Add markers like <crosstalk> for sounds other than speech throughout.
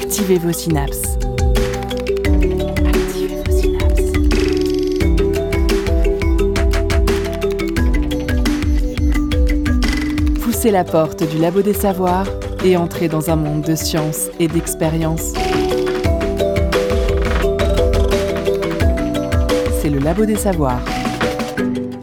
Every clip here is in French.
Activez vos synapses. Activez vos synapses. Poussez la porte du labo des savoirs et entrez dans un monde de science et d'expérience. C'est le labo des savoirs.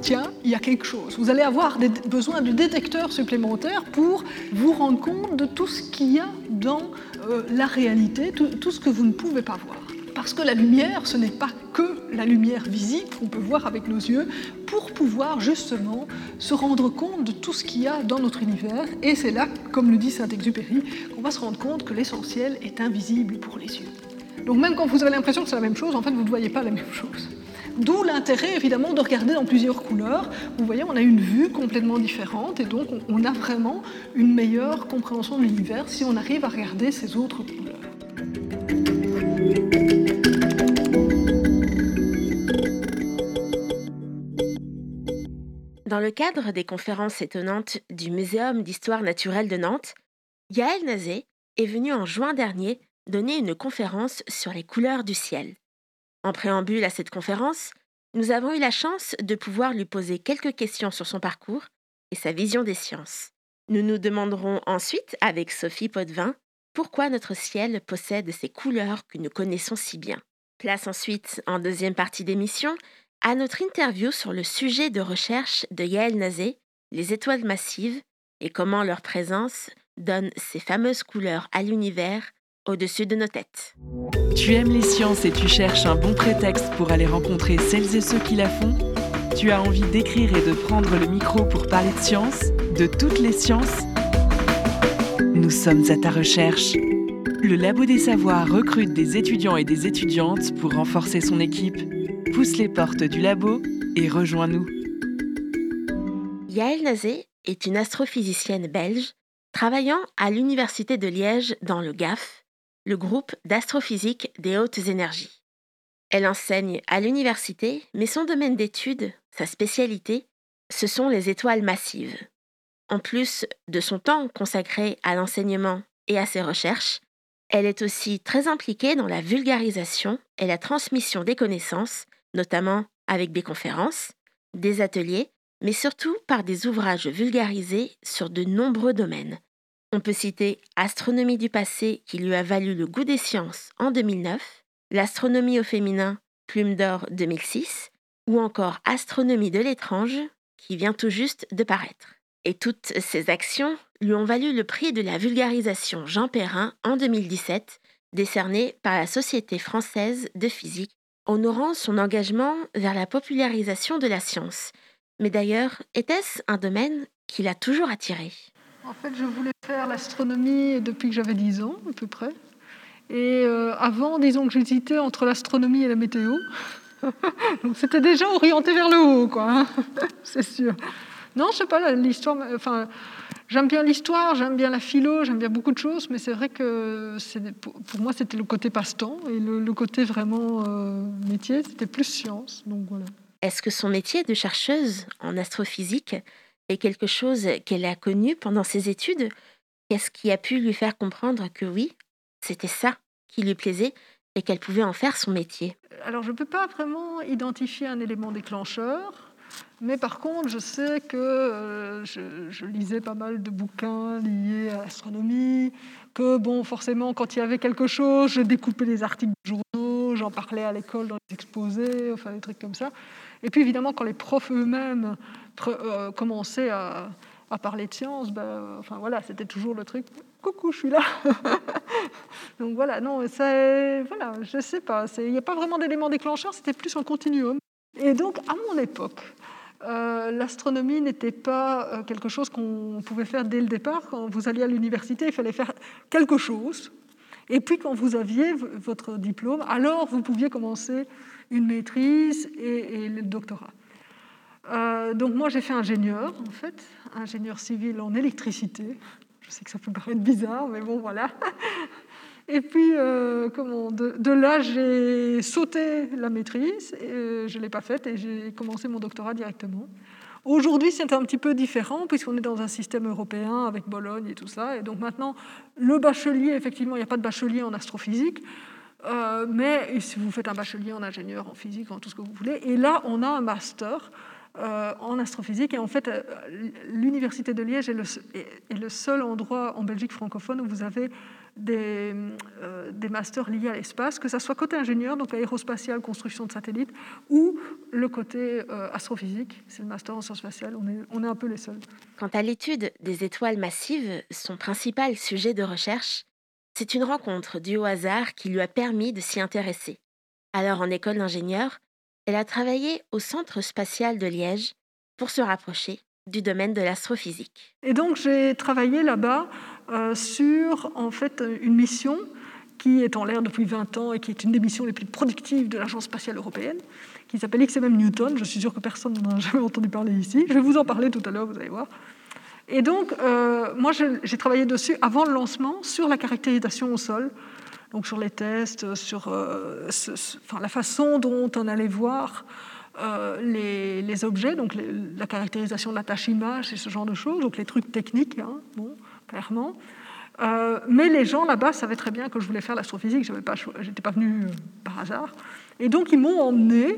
Tiens, il y a quelque chose. Vous allez avoir des- besoin de détecteurs supplémentaires pour vous rendre compte de tout ce qu'il y a dans euh, la réalité, tout, tout ce que vous ne pouvez pas voir. Parce que la lumière, ce n'est pas que la lumière visible qu'on peut voir avec nos yeux, pour pouvoir justement se rendre compte de tout ce qu'il y a dans notre univers. Et c'est là, comme le dit Saint-Exupéry, qu'on va se rendre compte que l'essentiel est invisible pour les yeux. Donc même quand vous avez l'impression que c'est la même chose, en fait, vous ne voyez pas la même chose. D'où l'intérêt, évidemment, de regarder dans plusieurs couleurs. Vous voyez, on a une vue complètement différente et donc on- a vraiment une meilleure compréhension de l'univers si on arrive à regarder ces autres couleurs. Dans le cadre des conférences étonnantes du Muséum d'histoire naturelle de Nantes, Yael Nazé est venue en juin dernier donner une conférence sur les couleurs du ciel. En préambule à cette conférence, nous avons eu la chance de pouvoir lui poser quelques questions sur son parcours et sa vision des sciences. Nous nous demanderons ensuite, avec Sophie Potvin, pourquoi notre ciel possède ces couleurs que nous connaissons si bien. Place ensuite, en deuxième partie d'émission, à notre interview sur le sujet de recherche de Yael Nazé, les étoiles massives et comment leur présence donne ces fameuses couleurs à l'univers au-dessus de nos têtes. Tu aimes les sciences et tu cherches un bon prétexte pour aller rencontrer celles et ceux qui la font? Tu as envie d'écrire et de prendre le micro pour parler de science, de toutes les sciences? Nous sommes à ta recherche. Le Labo des Savoirs recrute des étudiants et des étudiantes pour renforcer son équipe. Pousse les portes du labo et rejoins-nous. Yael Nazé est une astrophysicienne belge travaillant à l'Université de Liège dans le GAF, le groupe d'astrophysique des hautes énergies. Elle enseigne à l'université, mais son domaine d'étude, sa spécialité, ce sont les étoiles massives. En plus de son temps consacré à l'enseignement et à ses recherches, elle est aussi très impliquée dans la vulgarisation et la transmission des connaissances, notamment avec des conférences, des ateliers, mais surtout par des ouvrages vulgarisés sur de nombreux domaines. On peut citer Astronomie du passé qui lui a valu le goût des sciences en 2009, L'astronomie au féminin, Plume d'or 2006, ou encore Astronomie de l'étrange qui vient tout juste de paraître. Et toutes ces actions lui ont valu le prix de la vulgarisation Jean Perrin en 2017, décerné par la Société française de physique, honorant son engagement vers la popularisation de la science. Mais d'ailleurs, était-ce un domaine qui l'a toujours attiré? En fait, je voulais faire l'astronomie depuis que j'avais 10 ans, à peu près. Et euh, avant, disons que j'hésitais entre l'astronomie et la météo. <laughs> Donc c'était déjà orienté vers le haut, quoi. hein. <laughs> C'est sûr. Non, je sais pas, l'histoire. Enfin, j'aime bien l'histoire, j'aime bien la philo, j'aime bien beaucoup de choses, mais c'est vrai que pour moi, c'était le côté passe-temps et le, côté vraiment euh, métier, c'était plus science. Voilà. Est-ce que son métier de chercheuse en astrophysique est quelque chose qu'elle a connu pendant ses études? Qu'est-ce qui a pu lui faire comprendre que oui, c'était ça qui lui plaisait et qu'elle pouvait en faire son métier? Alors, je ne peux pas vraiment identifier un élément déclencheur, mais par contre, je sais que euh, je, je lisais pas mal de bouquins liés à l'astronomie, que, bon, forcément, quand il y avait quelque chose, je découpais les articles de journaux, j'en parlais à l'école dans les exposés, enfin, des trucs comme ça. Et puis, évidemment, quand les profs eux-mêmes euh, commençaient à, parler de science, ben, euh, enfin, voilà, c'était toujours le truc « Coucou, je suis là <laughs> !» Donc voilà, non, c'est, voilà, je sais pas, il n'y a pas vraiment d'élément déclencheur, c'était plus un continuum. Et donc, à mon époque, euh, l'astronomie n'était pas quelque chose qu'on pouvait faire dès le départ. Quand vous alliez à l'université, il fallait faire quelque chose. Et puis, quand vous aviez votre diplôme, alors vous pouviez commencer une maîtrise et, le doctorat. Euh, donc moi, j'ai fait ingénieur, en fait, ingénieur civil en électricité. Je sais que ça peut paraître bizarre, mais bon, voilà. <laughs> Et puis, euh, comment, de, de là, j'ai sauté la maîtrise, et, euh, je ne l'ai pas faite, et j'ai commencé mon doctorat directement. Aujourd'hui, c'est un petit peu différent puisqu'on est dans un système européen avec Bologne et tout ça. Et donc maintenant, le bachelier, effectivement, il n'y a pas de bachelier en astrophysique. Euh, mais si vous faites un bachelier en ingénieur, en physique, en tout ce que vous voulez, et là, on a un master euh, en astrophysique. Et en fait, euh, l'Université de Liège est le, seul endroit en Belgique francophone où vous avez des, masters liés à l'espace, que ce soit côté ingénieur, donc aérospatial, construction de satellites, ou le côté astrophysique, c'est le master en sciences spatiales, on est un peu les seuls. Quant à l'étude des étoiles massives, son principal sujet de recherche, c'est une rencontre due au hasard qui lui a permis de s'y intéresser. Alors en école d'ingénieur, elle a travaillé au Centre spatial de Liège pour se rapprocher du domaine de l'astrophysique. Et donc j'ai travaillé là-bas euh, sur en fait une mission qui est en l'air depuis 20 ans et qui est une des missions les plus productives de l'Agence spatiale européenne, qui s'appelle XMM Newton. Je suis sûre que personne n'en a jamais entendu parler ici. Je vais vous en parler tout à l'heure, vous allez voir. Et donc, euh, moi, j'ai travaillé dessus avant le lancement sur la caractérisation au sol, donc sur les tests, sur euh, la façon dont on allait voir euh, les, objets, donc la caractérisation de la tâche image et ce genre de choses, donc les trucs techniques, hein, bon, clairement. Euh, mais les gens là-bas savaient très bien que je voulais faire l'astrophysique, je n'étais pas venue euh, par hasard. Et donc ils m'ont emmené,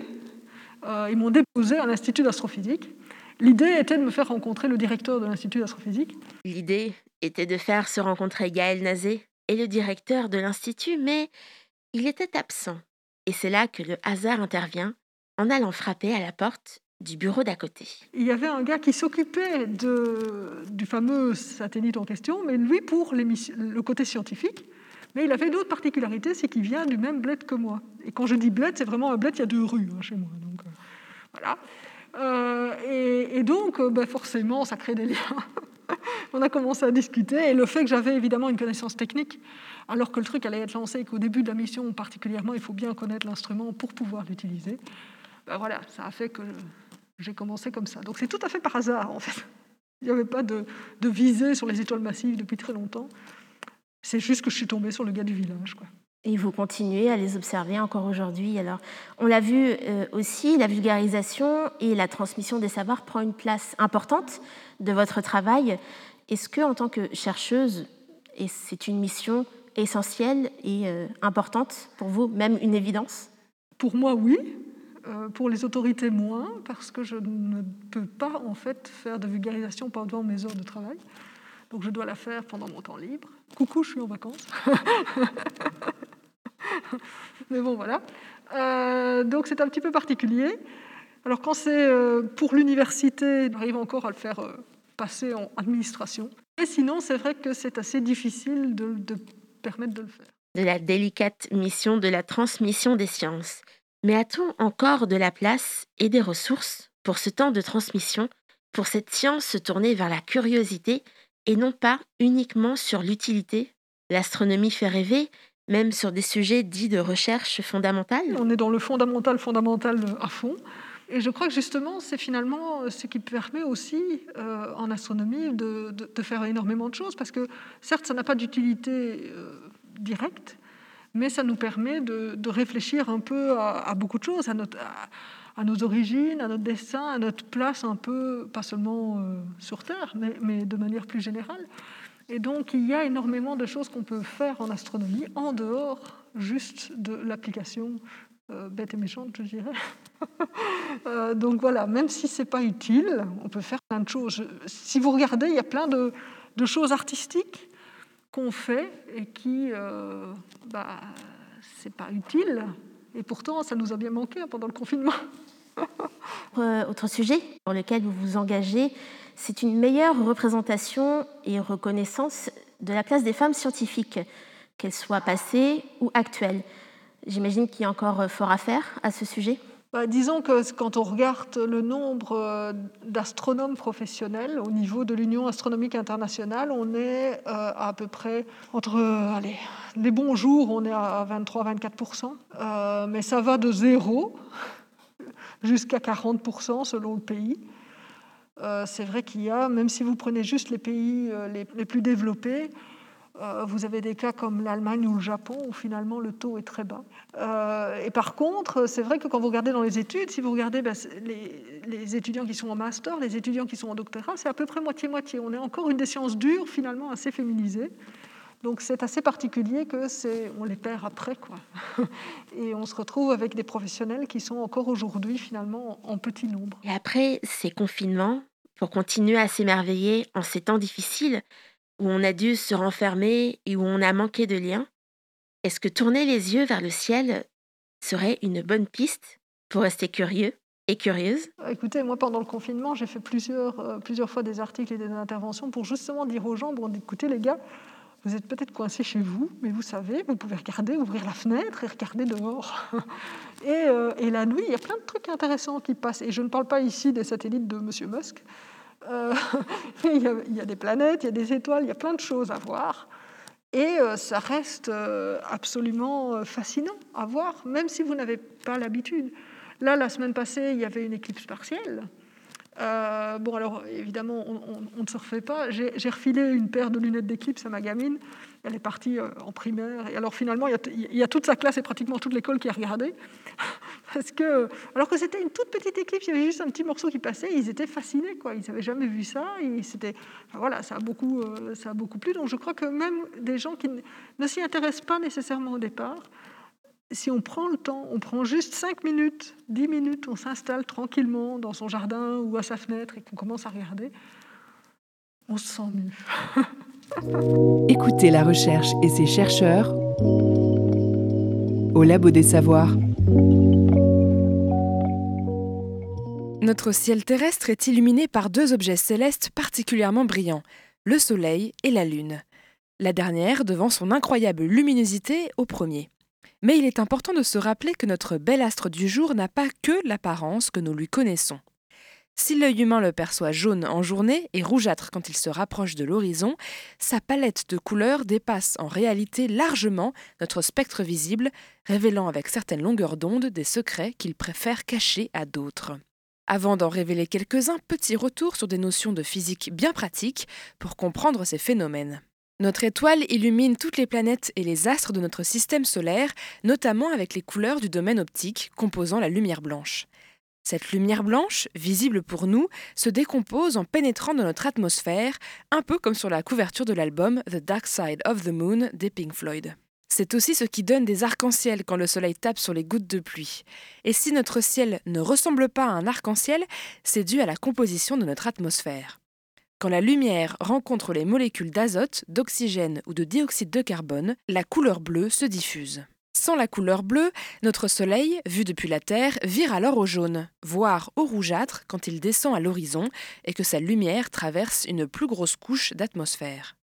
ils m'ont déposé à l'Institut d'astrophysique. L'idée était de me faire rencontrer le directeur de l'Institut d'astrophysique. L'idée était de faire se rencontrer Gaël Nazé et le directeur de l'Institut, mais il était absent. Et c'est là que le hasard intervient en allant frapper à la porte du bureau d'à côté. Il y avait un gars qui s'occupait du fameux satellite en question, mais lui pour le côté scientifique. Mais il avait d'autres particularités, c'est qu'il vient du même bled que moi. Et quand je dis bled, c'est vraiment un bled, il y a deux rues hein, chez moi. Donc, euh, voilà. Euh, et, donc, euh, ben, forcément, ça crée des liens. <laughs> On a commencé à discuter, et le fait que j'avais évidemment une connaissance technique, alors que le truc allait être lancé et qu'au début de la mission particulièrement, il faut bien connaître l'instrument pour pouvoir l'utiliser, ben voilà, ça a fait que j'ai commencé comme ça. Donc c'est tout à fait par hasard, en fait. Il n'y avait pas de, de, visée sur les étoiles massives depuis très longtemps. C'est juste que je suis tombée sur le gars du village. Quoi. Et vous continuez à les observer encore aujourd'hui. Alors, on l'a vu euh, aussi, la vulgarisation et la transmission des savoirs prend une place importante de votre travail. Est-ce que, en tant que chercheuse, et c'est une mission essentielle et euh, importante pour vous, même une évidence? Pour moi, oui. Euh, pour les autorités, moins, parce que je ne peux pas en fait faire de vulgarisation pendant mes heures de travail. Donc je dois la faire pendant mon temps libre. Coucou, je suis en vacances. <laughs> Mais bon, voilà. Euh, donc c'est un petit peu particulier. Alors quand c'est euh, pour l'université, j'arrive encore à le faire passer en administration. Et sinon, c'est vrai que c'est assez difficile de, de permettre de le faire. De la délicate mission de la transmission des sciences. Mais a-t-on encore de la place et des ressources pour ce temps de transmission, pour cette science se tourner vers la curiosité et non pas uniquement sur l'utilité L'astronomie fait rêver, même sur des sujets dits de recherche fondamentale On est dans le fondamental, fondamental à fond. Et je crois que justement, c'est finalement ce qui permet aussi euh, en astronomie de, faire énormément de choses, parce que certes, ça n'a pas d'utilité euh, directe, mais ça nous permet de, réfléchir un peu à, beaucoup de choses, nos origines, à notre destin, à notre place un peu, pas seulement euh, sur Terre, mais, de manière plus générale. Et donc, il y a énormément de choses qu'on peut faire en astronomie en dehors juste de l'application euh, bête et méchante, je dirais. <laughs> Euh, donc voilà, même si c'est pas utile, on peut faire plein de choses. Si vous regardez, il y a plein de, de choses artistiques qu'on fait et qui, bah, c'est pas utile. Et pourtant, ça nous a bien manqué pendant le confinement. <laughs> Euh, autre sujet pour lequel vous vous engagez, c'est une meilleure représentation et reconnaissance de la place des femmes scientifiques, qu'elles soient passées ou actuelles. J'imagine qu'il y a encore fort à faire à ce sujet. Bah, disons que quand on regarde le nombre euh, d'astronomes professionnels au niveau de l'Union astronomique internationale, on est euh, à, peu près entre euh, allez, les bons jours, on est à 23-24%, mais ça va de zéro <laughs> jusqu'à 40% selon le pays. C'est vrai qu'il y a, même si vous prenez juste les pays les plus développés, Euh, vous avez des cas comme l'Allemagne ou le Japon où finalement le taux est très bas. Euh, et par contre, c'est vrai que quand vous regardez dans les études, si vous regardez ben, les, étudiants qui sont en master, les étudiants qui sont en doctorat, c'est à peu près moitié-moitié. On est encore une des sciences dures finalement assez féminisées. Donc c'est assez particulier que c'est, on les perd après quoi. <laughs> Et on se retrouve avec des professionnels qui sont encore aujourd'hui finalement en petit nombre. Et après ces confinements, pour continuer à s'émerveiller en ces temps difficiles, où on a dû se renfermer et où on a manqué de liens, est-ce que tourner les yeux vers le ciel serait une bonne piste pour rester curieux et curieuse? Écoutez, moi pendant le confinement, j'ai fait plusieurs, euh, plusieurs fois des articles et des interventions pour justement dire aux gens, bon, écoutez les gars, vous êtes peut-être coincés chez vous, mais vous savez, vous pouvez regarder, ouvrir la fenêtre et regarder dehors. <laughs> et, euh, et, la nuit, il y a plein de trucs intéressants qui passent. Et je ne parle pas ici des satellites de M. Musk, euh, <laughs> il, y a, des planètes, il y a des étoiles, il y a plein de choses à voir. Et euh, ça reste euh, absolument fascinant à voir, même si vous n'avez pas l'habitude. Là, la semaine passée, il y avait une éclipse partielle. bon, alors évidemment, on, ne se refait pas. J'ai refilé une paire de lunettes d'éclipse à ma gamine. Elle est partie en primaire. Et alors finalement, il il y a toute sa classe et pratiquement toute l'école qui a regardé. Parce que, alors que c'était une toute petite éclipse, il y avait juste un petit morceau qui passait, ils étaient fascinés, quoi. Ils n'avaient jamais vu ça. Et voilà, ça a beaucoup, euh, ça a beaucoup plu. Donc je crois que même des gens qui ne s'y intéressent pas nécessairement au départ, si on prend le temps, on prend juste 5 minutes, 10 minutes, on s'installe tranquillement dans son jardin ou à sa fenêtre et qu'on commence à regarder, on se sent mieux. <laughs> Écoutez la recherche et ses chercheurs au Labo des Savoirs. Notre ciel terrestre est illuminé par deux objets célestes particulièrement brillants, le Soleil et la Lune. La dernière devant son incroyable luminosité au premier. Mais il est important de se rappeler que notre bel astre du jour n'a pas que l'apparence que nous lui connaissons. Si l'œil humain le perçoit jaune en journée et rougeâtre quand il se rapproche de l'horizon, sa palette de couleurs dépasse en réalité largement notre spectre visible, révélant avec certaines longueurs d'onde des secrets qu'il préfère cacher à d'autres. Avant d'en révéler quelques-uns, petit retour sur des notions de physique bien pratiques pour comprendre ces phénomènes. Notre étoile illumine toutes les planètes et les astres de notre système solaire, notamment avec les couleurs du domaine optique composant la lumière blanche. Cette lumière blanche, visible pour nous, se décompose en pénétrant dans notre atmosphère, un peu comme sur la couverture de l'album The Dark Side of the Moon des Pink Floyd. C'est aussi ce qui donne des arcs-en-ciel quand le soleil tape sur les gouttes de pluie. Et si notre ciel ne ressemble pas à un arc-en-ciel, c'est dû à la composition de notre atmosphère. Quand la lumière rencontre les molécules d'azote, d'oxygène ou de dioxyde de carbone, la couleur bleue se diffuse. Sans la couleur bleue, notre Soleil, vu depuis la Terre, vire alors au jaune, voire au rougeâtre quand il descend à l'horizon et que sa lumière traverse une plus grosse couche d'atmosphère.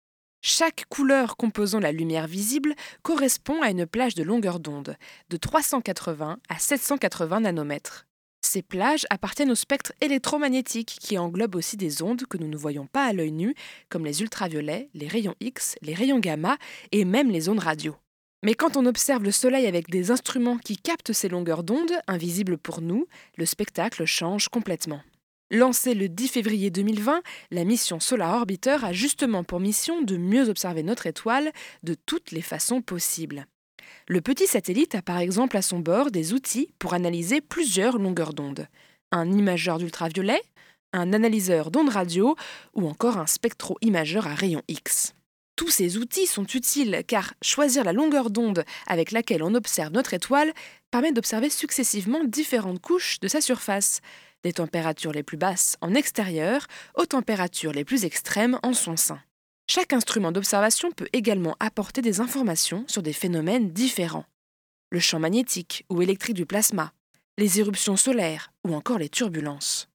Chaque couleur composant la lumière visible correspond à une plage de longueur d'onde, de 380 à 780 nanomètres. Ces plages appartiennent au spectre électromagnétique qui englobe aussi des ondes que nous ne voyons pas à l'œil nu, comme les ultraviolets, les rayons X, les rayons gamma et même les ondes radio. Mais quand on observe le Soleil avec des instruments qui captent ces longueurs d'onde, invisibles pour nous, le spectacle change complètement. Lancée le 10 février 2020, la mission Solar Orbiter a justement pour mission de mieux observer notre étoile de toutes les façons possibles. Le petit satellite a par exemple à son bord des outils pour analyser plusieurs longueurs d'onde. Un imageur d'ultraviolet, un analyseur d'ondes radio ou encore un spectro-imageur à rayons X. Tous ces outils sont utiles car choisir la longueur d'onde avec laquelle on observe notre étoile permet d'observer successivement différentes couches de sa surface, des températures les plus basses en extérieur aux températures les plus extrêmes en son sein. Chaque instrument d'observation peut également apporter des informations sur des phénomènes différents. Le champ magnétique ou électrique du plasma, les éruptions solaires ou encore les turbulences.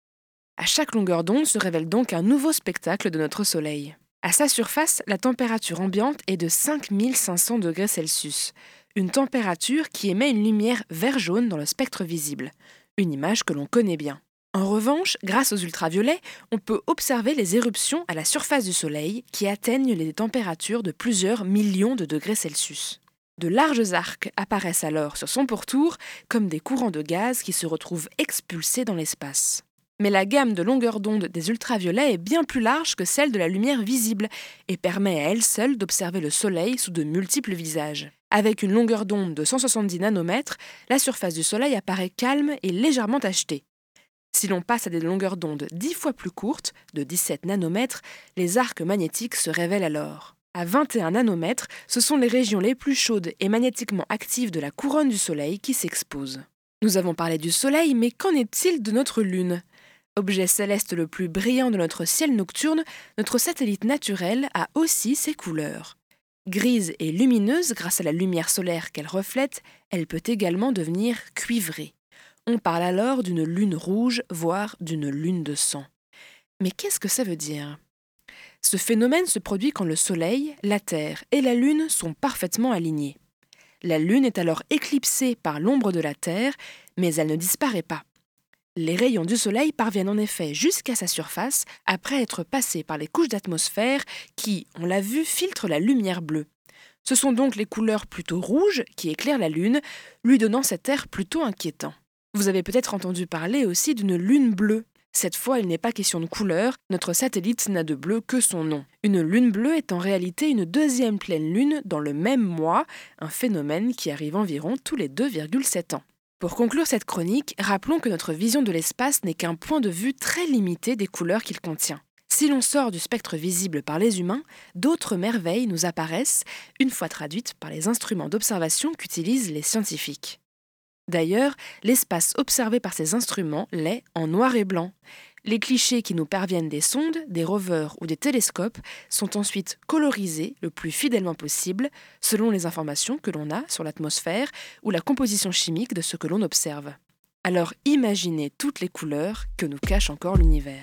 À chaque longueur d'onde se révèle donc un nouveau spectacle de notre Soleil. À sa surface, la température ambiante est de 5500 degrés Celsius, une température qui émet une lumière vert-jaune dans le spectre visible, une image que l'on connaît bien. En revanche, grâce aux ultraviolets, on peut observer les éruptions à la surface du Soleil qui atteignent les températures de plusieurs millions de degrés Celsius. De larges arcs apparaissent alors sur son pourtour comme des courants de gaz qui se retrouvent expulsés dans l'espace. Mais la gamme de longueur d'onde des ultraviolets est bien plus large que celle de la lumière visible et permet à elle seule d'observer le Soleil sous de multiples visages. Avec une longueur d'onde de 170 nanomètres, la surface du Soleil apparaît calme et légèrement tachetée. Si l'on passe à des longueurs d'onde 10 fois plus courtes, de 17 nanomètres, les arcs magnétiques se révèlent alors. À 21 nanomètres, ce sont les régions les plus chaudes et magnétiquement actives de la couronne du Soleil qui s'exposent. Nous avons parlé du Soleil, mais qu'en est-il de notre Lune? Objet céleste le plus brillant de notre ciel nocturne, notre satellite naturel a aussi ses couleurs. Grise et lumineuse grâce à la lumière solaire qu'elle reflète, elle peut également devenir cuivrée. On parle alors d'une lune rouge, voire d'une lune de sang. Mais qu'est-ce que ça veut dire? Ce phénomène se produit quand le Soleil, la Terre et la Lune sont parfaitement alignés. La Lune est alors éclipsée par l'ombre de la Terre, mais elle ne disparaît pas. Les rayons du Soleil parviennent en effet jusqu'à sa surface après être passés par les couches d'atmosphère qui, on l'a vu, filtrent la lumière bleue. Ce sont donc les couleurs plutôt rouges qui éclairent la Lune, lui donnant cet air plutôt inquiétant. Vous avez peut-être entendu parler aussi d'une lune bleue. Cette fois, il n'est pas question de couleur, notre satellite n'a de bleu que son nom. Une lune bleue est en réalité une deuxième pleine lune dans le même mois, un phénomène qui arrive environ tous les 2,7 ans. Pour conclure cette chronique, rappelons que notre vision de l'espace n'est qu'un point de vue très limité des couleurs qu'il contient. Si l'on sort du spectre visible par les humains, d'autres merveilles nous apparaissent, une fois traduites par les instruments d'observation qu'utilisent les scientifiques. D'ailleurs, l'espace observé par ces instruments l'est en noir et blanc. Les clichés qui nous parviennent des sondes, des rovers ou des télescopes sont ensuite colorisés le plus fidèlement possible selon les informations que l'on a sur l'atmosphère ou la composition chimique de ce que l'on observe. Alors imaginez toutes les couleurs que nous cache encore l'univers.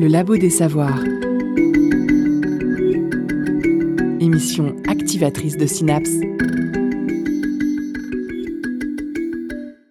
Le Labo des Savoirs. Émission activatrice de synapses.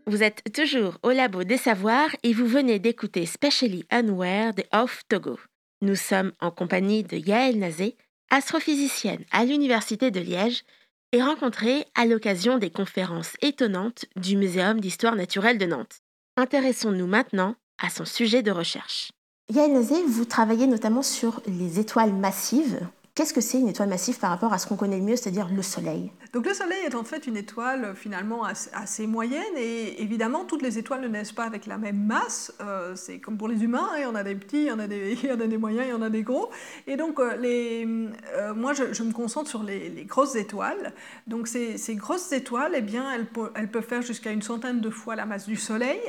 Vous êtes toujours au Labo des Savoirs et vous venez d'écouter Specially Unaware de Off Togo. Nous sommes en compagnie de Yael Nazé, astrophysicienne à l'Université de Liège et rencontrée à l'occasion des conférences étonnantes du Muséum d'histoire naturelle de Nantes. Intéressons-nous maintenant à son sujet de recherche. Yael Nazé, vous travaillez notamment sur les étoiles massives. Qu'est-ce que c'est une étoile massive par rapport à ce qu'on connaît le mieux, c'est-à-dire le Soleil? Donc le Soleil est en fait une étoile euh, finalement assez, moyenne et évidemment toutes les étoiles ne naissent pas avec la même masse. Euh, c'est comme pour les humains, il y en a des petits, il y en a des, moyens, il y en a des gros. Et donc euh, moi je, me concentre sur les, grosses étoiles. Donc ces, grosses étoiles, eh bien, elles peuvent faire jusqu'à une centaine de fois la masse du Soleil.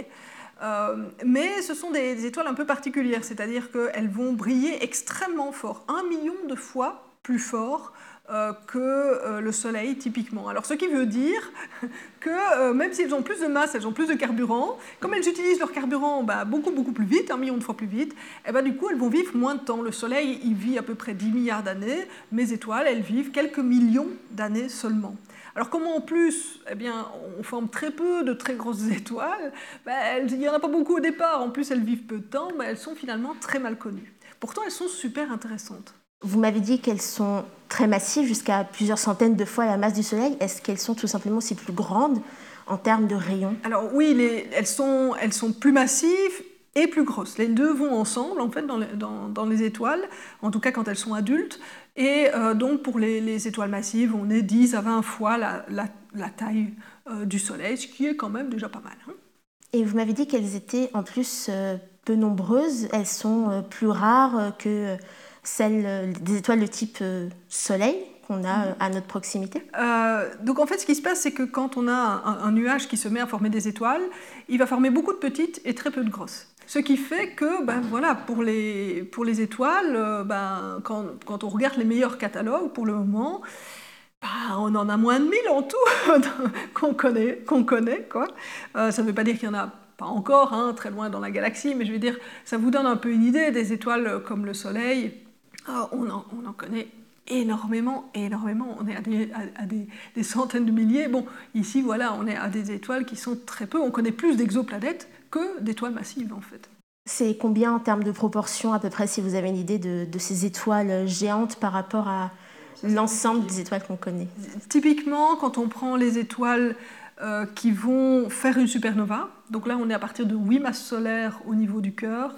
Mais ce sont des, étoiles un peu particulières, c'est-à-dire qu'elles vont briller extrêmement fort, un million de fois plus fort euh, que euh, le Soleil typiquement. Alors ce qui veut dire <laughs> que euh, même si ont plus de masse, elles ont plus de carburant, comme elles utilisent leur carburant bah, beaucoup beaucoup plus vite, un million de fois plus vite, et eh ben, du coup elles vont vivre moins de temps. Le Soleil il vit à peu près 10 milliards d'années, mes étoiles elles vivent quelques millions d'années seulement. Alors comme en plus, eh bien, on forme très peu de très grosses <laughs> étoiles, bah, il n'y en a pas beaucoup au départ, en plus elles vivent peu de temps, mais elles sont finalement très mal connues. Pourtant elles sont super intéressantes. Vous m'avez dit qu'elles sont très massives, jusqu'à plusieurs centaines de fois la masse du Soleil. Est-ce qu'elles sont tout simplement aussi plus grandes en termes de rayons? Alors oui, elles, sont, elles sont plus massives et plus grosses. Les deux vont ensemble, en fait, dans, les étoiles, en tout cas quand elles sont adultes. Et euh, donc pour les, étoiles massives, on est 10 à 20 fois la, la, taille euh, du Soleil, ce qui est quand même déjà pas mal. Hein. Et vous m'avez dit qu'elles étaient en plus euh, peu nombreuses, elles sont plus rares que celles des étoiles de type Soleil qu'on a euh, à notre proximité Donc en fait, ce qui se passe, c'est que quand on a un, nuage qui se met à former des étoiles, il va former beaucoup de petites et très peu de grosses. Ce qui fait que, ben, voilà, pour, les, pour les étoiles, ben, quand, quand, on regarde les meilleurs catalogues pour le moment, ben, on en a moins de 1000 en tout <laughs> qu'on connaît. Connaît quoi. ça ne veut pas dire qu'il y en a pas encore, hein, très loin dans la galaxie, mais je veux dire, ça vous donne un peu une idée des étoiles comme le Soleil ah, on, en, connaît énormément, énormément. On est à, des, centaines de milliers. Bon, ici, voilà, on est à des étoiles qui sont très peu. On connaît plus d'exoplanètes que d'étoiles massives, en fait. C'est combien en termes de proportion, à peu près, si vous avez une idée de, ces étoiles géantes par rapport à l'ensemble des étoiles qu'on connaît? Typiquement, quand on prend les étoiles euh, qui vont faire une supernova, donc là, on est à partir de 8 masses solaires au niveau du cœur,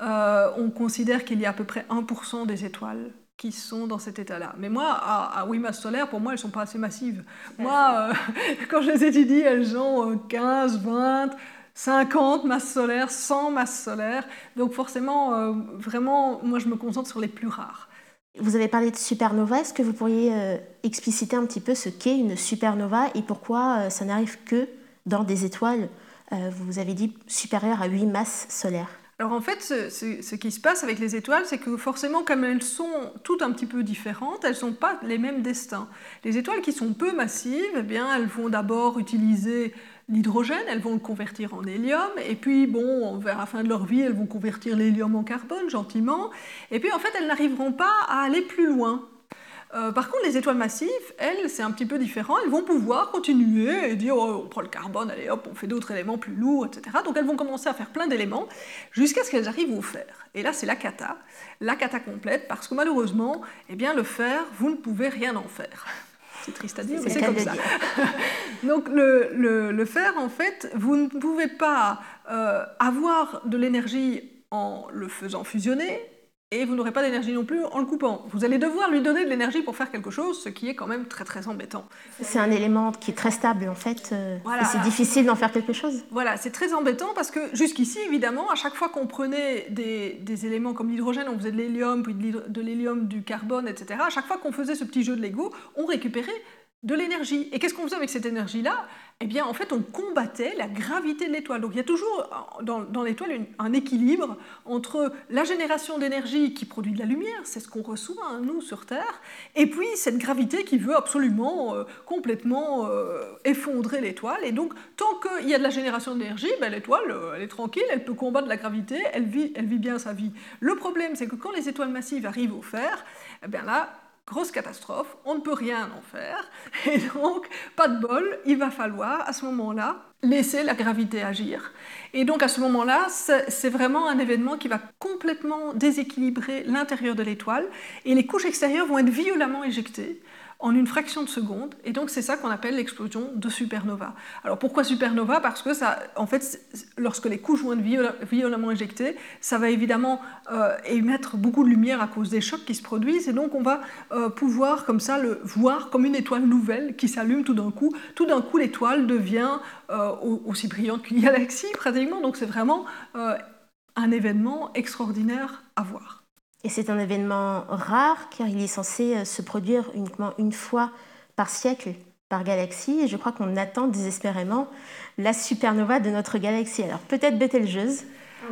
euh, on considère qu'il y a à peu près 1% des étoiles qui sont dans cet état-là. Mais moi, à, à 8 masses solaires, pour moi, elles ne sont pas assez massives. Moi, euh, <laughs> quand je les étudie, elles ont 15, 20, 50 masses solaires, 100 masses solaires. Donc forcément, euh, vraiment, moi, je me concentre sur les plus rares. Vous avez parlé de supernova. Est-ce que vous pourriez expliciter un petit peu ce qu'est une supernova et pourquoi ça n'arrive que dans des étoiles, vous avez dit, supérieures à 8 masses solaires? Alors en fait, ce, qui se passe avec les étoiles, c'est que forcément, comme elles sont toutes un petit peu différentes, elles n'ont pas les mêmes destins. Les étoiles qui sont peu massives, eh bien, elles vont d'abord utiliser l'hydrogène, elles vont le convertir en hélium, et puis, bon, vers la fin de leur vie, elles vont convertir l'hélium en carbone gentiment, et puis en fait, elles n'arriveront pas à aller plus loin. Euh, par contre, les étoiles massives, elles, c'est un petit peu différent. Elles vont pouvoir continuer et dire oh, on prend le carbone, allez hop, on fait d'autres éléments plus lourds, etc. Donc elles vont commencer à faire plein d'éléments jusqu'à ce qu'elles arrivent au fer. Et là, c'est la cata, la cata complète, parce que malheureusement, eh bien, le fer, vous ne pouvez rien en faire. C'est triste à dire, mais c'est comme ça. <laughs> Donc le, fer, en fait, vous ne pouvez pas euh, avoir de l'énergie en le faisant fusionner, et vous n'aurez pas d'énergie non plus en le coupant. Vous allez devoir lui donner de l'énergie pour faire quelque chose, ce qui est quand même très très embêtant. C'est un élément qui est très stable en fait, euh, et c'est difficile d'en faire quelque chose. Voilà, c'est très embêtant parce que jusqu'ici, évidemment, à chaque fois qu'on prenait des, des, éléments comme l'hydrogène, on faisait de l'hélium, puis de l'hélium, du carbone, etc., à chaque fois qu'on faisait ce petit jeu de Lego, on récupérait de l'énergie. Et qu'est-ce qu'on faisait avec cette énergie-là? Eh bien, en fait, on combattait la gravité de l'étoile. Donc, il y a toujours dans, l'étoile un équilibre entre la génération d'énergie qui produit de la lumière, c'est ce qu'on reçoit, hein, nous, sur Terre, et puis cette gravité qui veut absolument euh, complètement euh, effondrer l'étoile. Et donc, tant qu'il y a de la génération d'énergie, ben, l'étoile, euh, elle est tranquille, elle peut combattre la gravité, elle vit, elle vit bien sa vie. Le problème, c'est que quand les étoiles massives arrivent au fer, eh bien là, grosse catastrophe, on ne peut rien en faire, <laughs> et donc, pas de bol, il va falloir à ce moment-là laisser la gravité agir. Et donc à ce moment-là, c'est vraiment un événement qui va complètement déséquilibrer l'intérieur de l'étoile, et les couches extérieures vont être violemment éjectées en une fraction de seconde. Et donc c'est ça qu'on appelle l'explosion de supernova. Alors pourquoi supernova? Parce que ça, en fait, lorsque les couches vont être violemment éjectées, ça va évidemment euh, émettre beaucoup de lumière à cause des chocs qui se produisent. Et donc on va euh, pouvoir comme ça le voir comme une étoile nouvelle qui s'allume tout d'un coup. Tout d'un coup, l'étoile devient euh, aussi brillante qu'une galaxie pratiquement. Donc c'est vraiment un événement extraordinaire à voir. Et c'est un événement rare car il est censé euh, se produire uniquement une fois par siècle, par galaxie. Et je crois qu'on attend désespérément la supernova de notre galaxie. Alors peut-être Betelgeuse.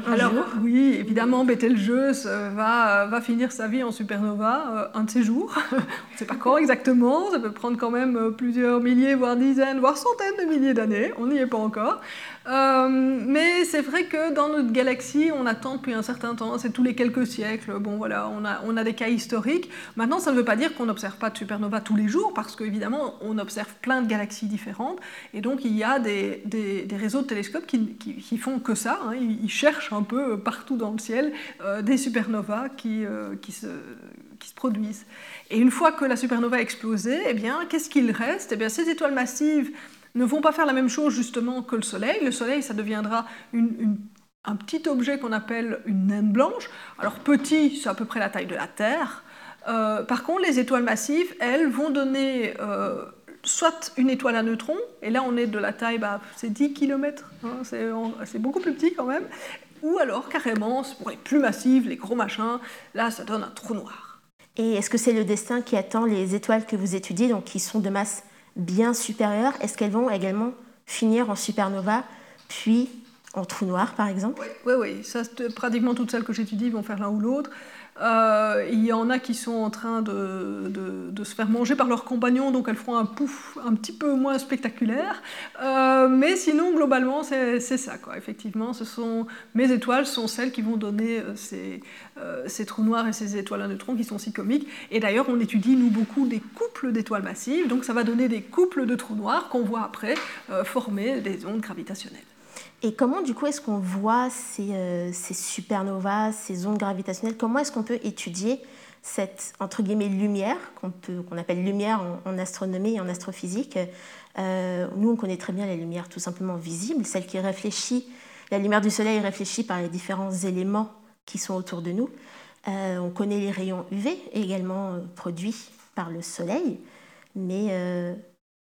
Alors oui, évidemment, Betelgeuse euh, va, va finir sa vie en supernova euh, un de ces jours. <laughs> On ne sait pas quand exactement, ça peut prendre quand même plusieurs milliers, voire dizaines, voire centaines de milliers d'années. On n'y est pas encore. Euh, mais c'est vrai que dans notre galaxie, on attend depuis un certain temps, c'est tous les quelques siècles. Bon, voilà, on a, on a des cas historiques. Maintenant, ça ne veut pas dire qu'on n'observe pas de supernova tous les jours, parce qu'évidemment, on observe plein de galaxies différentes. Et donc, il y a des, des, réseaux de télescopes qui, qui, font que ça. Hein. Ils, cherchent un peu partout dans le ciel euh, des supernovas qui, euh, qui, se, qui se produisent. Et une fois que la supernova a explosé, eh bien, qu'est-ce qu'il reste? Eh bien, Ces étoiles massives ne vont pas faire la même chose justement que le Soleil. Le Soleil, ça deviendra un petit objet qu'on appelle une naine blanche. Alors petit, c'est à peu près la taille de la Terre. Euh, par contre, les étoiles massives, elles, vont donner euh, soit une étoile à neutrons, et là on est de la taille, bah, c'est 10 km, hein, c'est beaucoup plus petit quand même, ou alors carrément, pour les plus massives, les gros machins, là ça donne un trou noir. Et est-ce que c'est le destin qui attend les étoiles que vous étudiez, donc qui sont de masse bien supérieures, est-ce qu'elles vont également finir en supernova, puis en trou noir, par exemple? Oui, oui, Ça, pratiquement toutes celles que j'étudie vont faire l'un ou l'autre. Euh, il y en a qui sont en train de, se faire manger par leurs compagnons, donc elles feront un pouf un petit peu moins spectaculaire. Euh, mais sinon, globalement, c'est ça. Quoi. Effectivement, mes étoiles sont celles qui vont donner euh, ces, trous noirs et ces étoiles à neutrons qui sont si comiques. Et d'ailleurs, on étudie, nous, beaucoup des couples d'étoiles massives, donc ça va donner des couples de trous noirs qu'on voit après former des ondes gravitationnelles. Et comment, du coup, est-ce qu'on voit ces, euh, ces, supernovas, ces ondes gravitationnelles? Comment est-ce qu'on peut étudier cette, entre guillemets, lumière, qu'on, appelle lumière en, astronomie et en astrophysique? Euh, Nous, on connaît très bien la lumière tout simplement visible, celle qui réfléchit, la lumière du Soleil réfléchit par les différents éléments qui sont autour de nous. Euh, on connaît les rayons UV, également produits par le Soleil, mais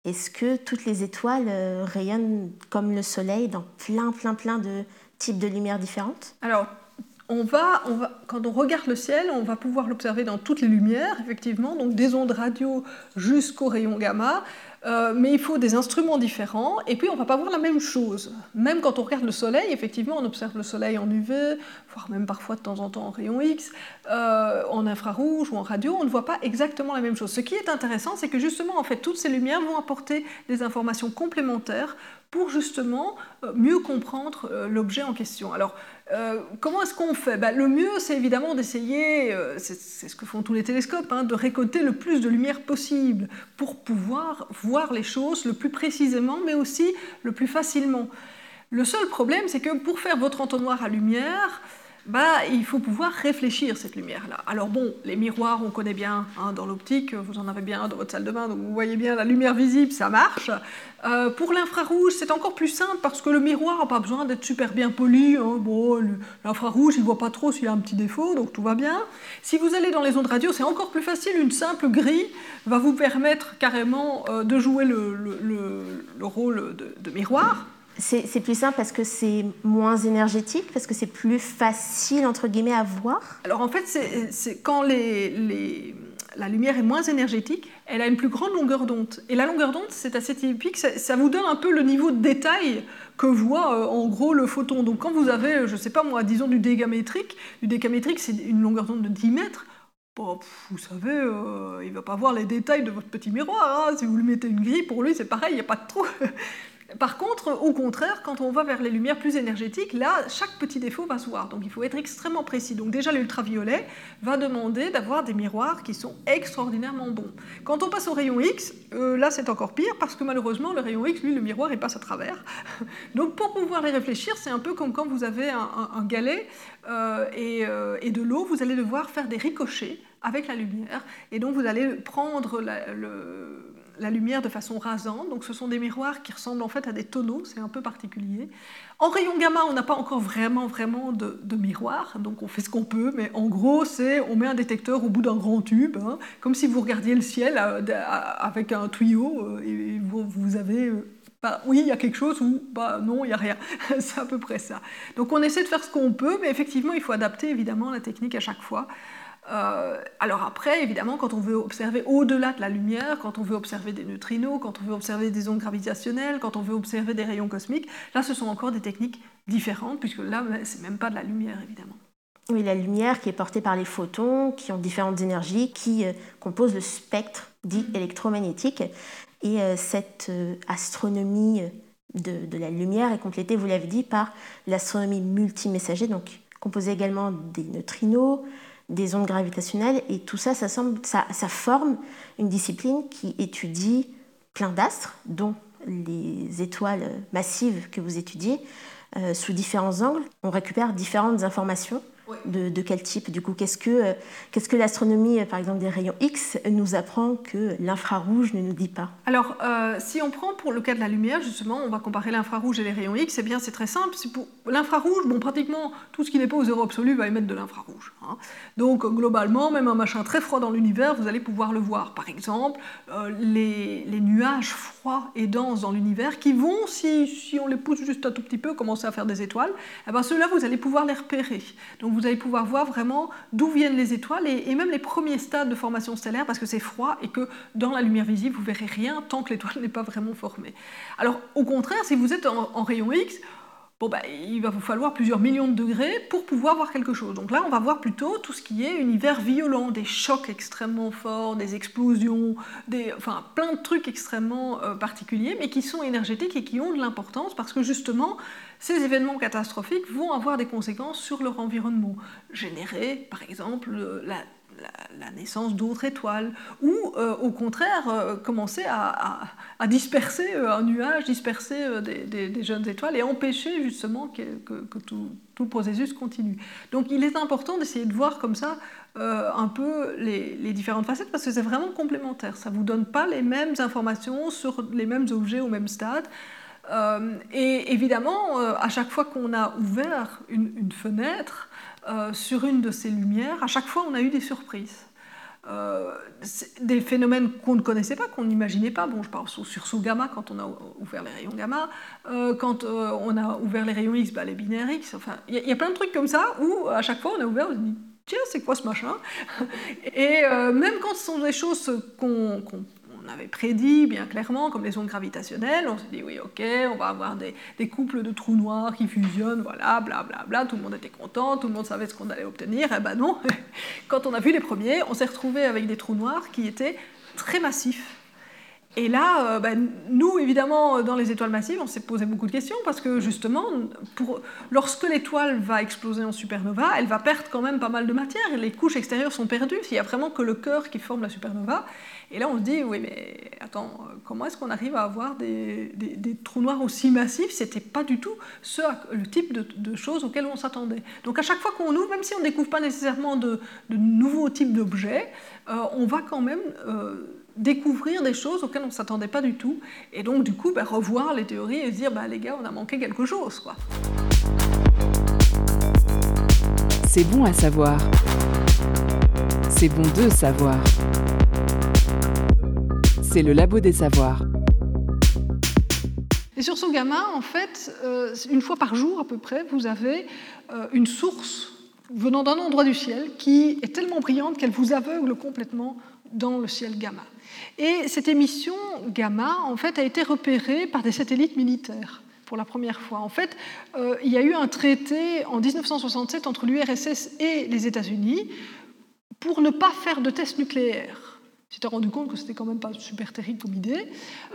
est-ce que toutes les étoiles euh, rayonnent comme le soleil dans plein, plein, plein de types de lumières différentes? Alors, on va, on va, quand on regarde le ciel, on va pouvoir l'observer dans toutes les lumières, effectivement, donc des ondes radio jusqu'aux rayons gamma. Euh, mais il faut des instruments différents, et puis on ne va pas voir la même chose. Même quand on regarde le Soleil, effectivement, on observe le Soleil en UV, voire même parfois de temps en temps en rayon X, euh, en infrarouge ou en radio, on ne voit pas exactement la même chose. Ce qui est intéressant, c'est que justement, en fait, toutes ces lumières vont apporter des informations complémentaires pour justement euh, mieux comprendre l'objet en question. Alors, euh, comment est-ce qu'on fait? Ben, Le mieux, c'est évidemment d'essayer, euh, c'est ce que font tous les télescopes, hein, de récolter le plus de lumière possible pour pouvoir voir les choses le plus précisément, mais aussi le plus facilement. Le seul problème, c'est que pour faire votre entonnoir à lumière, bah, il faut pouvoir réfléchir cette lumière-là. Alors bon, les miroirs, on connaît bien hein, dans l'optique, vous en avez bien dans votre salle de bain, donc vous voyez bien la lumière visible, ça marche. Euh, pour l'infrarouge, c'est encore plus simple parce que le miroir n'a pas besoin d'être super bien poli. Hein. Bon, l'infrarouge, il ne voit pas trop s'il a un petit défaut, donc tout va bien. Si vous allez dans les ondes radio, c'est encore plus facile. Une simple grille va vous permettre carrément euh, de jouer le, rôle de miroir. C'est plus simple parce que c'est moins énergétique, parce que c'est plus facile, entre guillemets, à voir Alors en fait, c'est quand la lumière est moins énergétique, elle a une plus grande longueur d'onde. Et la longueur d'onde, c'est assez typique, ça, vous donne un peu le niveau de détail que voit euh, en gros le photon. Donc quand vous avez, je ne sais pas moi, disons du dégamétrique, du dégamétrique c'est une longueur d'onde de 10 mètres, Bon, vous savez, euh, il ne va pas voir les détails de votre petit miroir. Hein. Si vous lui mettez une grille, pour lui, c'est pareil, il n'y a pas de trou. Par contre, au contraire, quand on va vers les lumières plus énergétiques, là, chaque petit défaut va se voir. Donc il faut être extrêmement précis. Donc déjà, l'ultraviolet va demander d'avoir des miroirs qui sont extraordinairement bons. Quand on passe au rayon X, euh, là, c'est encore pire parce que malheureusement, le rayon X, lui, le miroir, il passe à travers. <laughs> Donc pour pouvoir les réfléchir, c'est un peu comme quand vous avez un, galet euh, euh, et, de l'eau, vous allez devoir faire des ricochets avec la lumière. Et donc vous allez prendre le la lumière de façon rasante. Donc ce sont des miroirs qui ressemblent en fait à des tonneaux, c'est un peu particulier. En rayon gamma, on n'a pas encore vraiment vraiment de, de, miroir, donc on fait ce qu'on peut, mais en gros, c'est on met un détecteur au bout d'un grand tube, hein, comme si vous regardiez le ciel euh, avec un tuyau euh, et vous, avez euh, bah, oui, il y a quelque chose ou bah, non, il n'y a rien. <laughs> c'est à peu près ça. Donc on essaie de faire ce qu'on peut, mais effectivement, il faut adapter évidemment la technique à chaque fois. Euh, alors après, évidemment, quand on veut observer au-delà de la lumière, quand on veut observer des neutrinos, quand on veut observer des ondes gravitationnelles, quand on veut observer des rayons cosmiques, là, ce sont encore des techniques différentes, puisque là, c'est même pas de la lumière, évidemment. Oui, la lumière qui est portée par les photons, qui ont différentes énergies, qui euh, composent le spectre dit électromagnétique. Et euh, cette astronomie de, de, la lumière est complétée, vous l'avez dit, par l'astronomie multimessager, donc composée également des neutrinos, des ondes gravitationnelles, et tout ça, ça, forme une discipline qui étudie plein d'astres, dont les étoiles massives que vous étudiez, euh, sous différents angles. On récupère différentes informations de, quel type Du coup, qu'est-ce que, euh, qu'est-ce que l'astronomie, euh, par exemple des rayons X, nous apprend que l'infrarouge ne nous dit pas? Alors, euh, si on prend pour le cas de la lumière, justement, on va comparer l'infrarouge et les rayons X, eh bien c'est très simple. C'est pour l'infrarouge, bon, pratiquement tout ce qui n'est pas au zéro absolu va émettre de l'infrarouge. Hein. Donc, globalement, même un machin très froid dans l'univers, vous allez pouvoir le voir. Par exemple, les, les, nuages froids et denses dans l'univers qui vont, si, si, on les pousse juste un tout petit peu, commencer à faire des étoiles, eh bien ceux-là, vous allez pouvoir les repérer. Donc, vous allez pouvoir voir vraiment d'où viennent les étoiles et, même les premiers stades de formation stellaire parce que c'est froid et que dans la lumière visible, vous verrez rien tant que l'étoile <laughs> n'est pas vraiment formée. Alors au contraire, si vous êtes en rayon X, bon, bah, il va vous falloir plusieurs millions de degrés pour pouvoir voir quelque chose. Donc là, on va voir plutôt tout ce qui est univers violent, des chocs extrêmement forts, des explosions, des, enfin plein de trucs extrêmement euh, particuliers, mais qui sont énergétiques et qui ont de l'importance parce que justement, ces événements catastrophiques vont avoir des conséquences sur leur environnement, générer par exemple la la, naissance d'autres étoiles, ou euh, au contraire euh, commencer à, disperser euh, un nuage, disperser des, jeunes étoiles et empêcher justement que, tout, le processus continue. Donc il est important d'essayer de voir comme ça un peu les, les, différentes facettes parce que c'est vraiment complémentaire. Ça ne vous donne pas les mêmes informations sur les mêmes objets au même stade. et évidemment, à chaque fois qu'on a ouvert une fenêtre, euh, sur une de ces lumières, à chaque fois on a eu des surprises. Euh, des phénomènes qu'on ne connaissait pas, qu'on n'imaginait pas. Bon, je parle sur sursaut gamma quand on a ouvert les rayons gamma, euh, quand on a ouvert les rayons X, bah, les binaires X. Enfin, il y, a plein de trucs comme ça où à chaque fois on a ouvert, on se dit tiens, c'est quoi ce machin? Et même quand ce sont des choses qu'on on avait prédit bien clairement, comme les ondes gravitationnelles, on s'est dit oui, ok, on va avoir des, couples de trous noirs qui fusionnent, voilà, blablabla, bla, bla, tout le monde était content, tout le monde savait ce qu'on allait obtenir, eh ben non, <laughs> quand on a vu les premiers, on s'est retrouvé avec des trous noirs qui étaient très massifs. Et là, euh, ben, nous, évidemment, dans les étoiles massives, on s'est posé beaucoup de questions parce que justement, lorsque l'étoile va exploser en supernova, elle va perdre quand même pas mal de matière les couches extérieures sont perdues. Il n'y a vraiment que le cœur qui forme la supernova. Et là, on se dit, oui, mais attends, comment est-ce qu'on arrive à avoir des, trous noirs aussi massifs? C'était pas du tout le type de, choses auxquelles on s'attendait. Donc à chaque fois qu'on ouvre, même si on ne découvre pas nécessairement de, nouveaux types d'objets, euh, on va quand même euh, découvrir des choses auxquelles on ne s'attendait pas du tout. Et donc, du coup, bah, revoir les théories et se dire, bah, les gars, on a manqué quelque chose. quoi. C'est bon à savoir. C'est bon de savoir c'est le Labo des Savoirs. Et sur son gamma, en fait, euh, une fois par jour à peu près, vous avez euh, une source venant d'un endroit du ciel qui est tellement brillante qu'elle vous aveugle complètement dans le ciel gamma. Et cette émission gamma, en fait, a été repérée par des satellites militaires pour la première fois. En fait, euh, il y a eu un traité en 1967 entre l'URSS et les États-Unis pour ne pas faire de tests nucléaires. Ils s'étaient rendu compte que c'était quand même pas super terrible comme idée.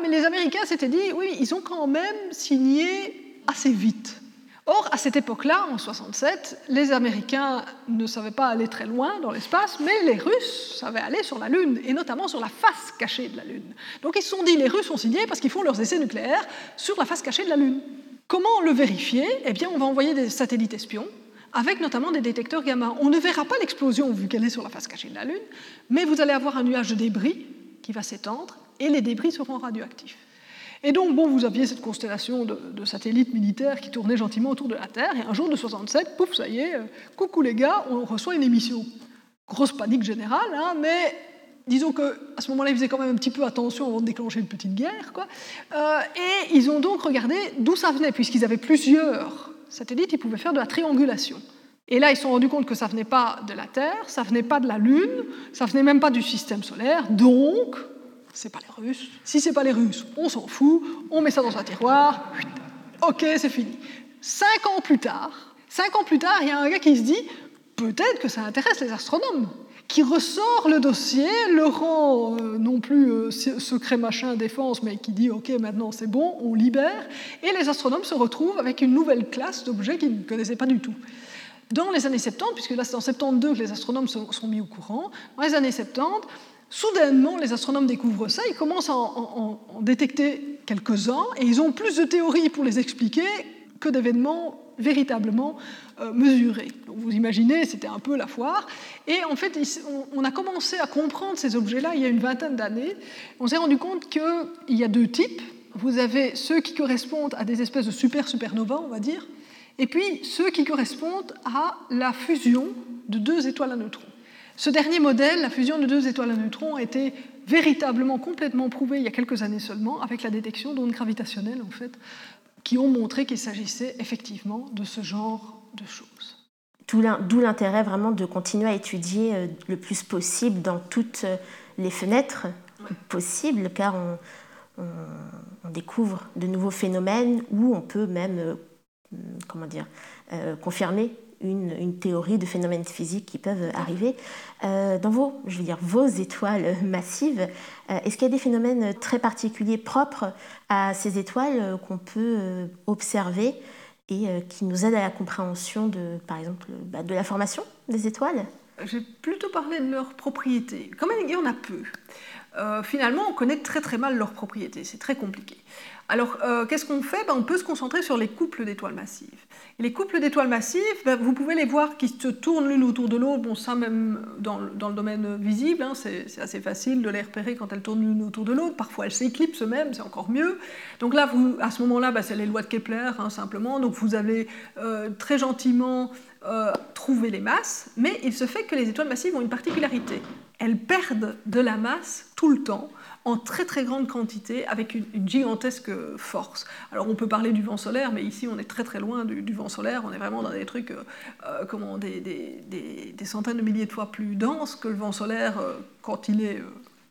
Mais les Américains s'étaient dit, oui, ils ont quand même signé assez vite. Or, à cette époque-là, en 67, les Américains ne savaient pas aller très loin dans l'espace, mais les Russes savaient aller sur la Lune, et notamment sur la face cachée de la Lune. Donc ils se sont dit, les Russes ont signé parce qu'ils font leurs essais nucléaires sur la face cachée de la Lune. Comment le vérifier? Eh bien, on va envoyer des satellites espions, avec notamment des détecteurs gamma. On ne verra pas l'explosion vu qu'elle est sur la face cachée de la Lune, mais vous allez avoir un nuage de débris qui va s'étendre, et les débris seront radioactifs. Et donc, bon, vous aviez cette constellation de, satellites militaires qui tournaient gentiment autour de la Terre, et un jour de 67, pouf, ça y est, euh, coucou les gars, on reçoit une émission. Grosse panique générale, hein, mais disons qu'à ce moment-là, ils faisaient quand même un petit peu attention avant de déclencher une petite guerre. Quoi. Euh, et ils ont donc regardé d'où ça venait, puisqu'ils avaient plusieurs satellites, ils pouvaient faire de la triangulation. Et là, ils se sont rendus compte que ça venait pas de la Terre, ça venait pas de la Lune, ça venait même pas du système solaire, donc c'est pas les Russes. Si c'est pas les Russes, on s'en fout, on met ça dans un tiroir, ok, c'est fini. Cinq ans plus tard, cinq ans plus tard, il y a un gars qui se dit, peut-être que ça intéresse les astronomes, qui ressort le dossier, le rend euh, non plus euh, secret machin défense, mais qui dit, ok, maintenant c'est bon, on libère, et les astronomes se retrouvent avec une nouvelle classe d'objets qu'ils ne connaissaient pas du tout. Dans les années 70, puisque là c'est en 72 que les astronomes sont, sont mis au courant, dans les années 70, Soudainement, les astronomes découvrent ça, ils commencent à en, détecter quelques-uns, et ils ont plus de théories pour les expliquer que d'événements véritablement euh, mesurés. vous imaginez, c'était un peu la foire. Et en fait, on, a commencé à comprendre ces objets-là il y a une vingtaine d'années. On s'est rendu compte qu'il y a deux types. Vous avez ceux qui correspondent à des espèces de super-supernovas, on va dire, et puis ceux qui correspondent à la fusion de deux étoiles à neutrons. Ce dernier modèle, la fusion de deux étoiles à neutrons, a été véritablement complètement prouvé il y a quelques années seulement avec la détection d'ondes gravitationnelles, en fait, qui ont montré qu'il s'agissait effectivement de ce genre de choses. D'où l'intérêt vraiment de continuer à étudier euh, le plus possible dans toutes euh, les fenêtres possibles, car on, découvre de nouveaux phénomènes où on peut même, euh, comment dire, confirmer une, théorie de phénomènes physiques qui peuvent arriver. Euh, dans vos, je veux dire, vos étoiles <laughs> massives, euh, est-ce qu'il y a des phénomènes très particuliers propres à ces étoiles euh, qu'on peut observer et qui nous aident à la compréhension de, par exemple, bah, de la formation des étoiles? J'ai plutôt parlé de leurs propriétés. Comme il y en a peu, finalement, on connaît très très mal leurs propriétés. C'est très compliqué. Alors, qu'est-ce qu'on fait? Ben, On peut se concentrer sur les couples d'étoiles massives les couples d'étoiles massives, ben, vous pouvez les voir qui se tournent l'une autour de l'autre. Bon, ça même dans, le domaine visible, hein, c'est assez facile de les repérer quand elles tournent l'une autour de l'autre. Parfois elles s'éclipsent même, c'est encore mieux. Donc là, vous, à ce moment-là, ben, c'est les lois de Kepler, hein, simplement. Donc vous avez euh, très gentiment euh, trouvé les masses, mais il se fait que les étoiles massives ont une particularité. Elles perdent de la masse tout le temps en très très grande quantité avec une, gigantesque force. Alors on peut parler du vent solaire, mais ici on est très très loin du, vent solaire, on est vraiment dans des trucs, euh, euh, comment, des, des, des, centaines de milliers de fois plus denses que le vent solaire euh, quand il est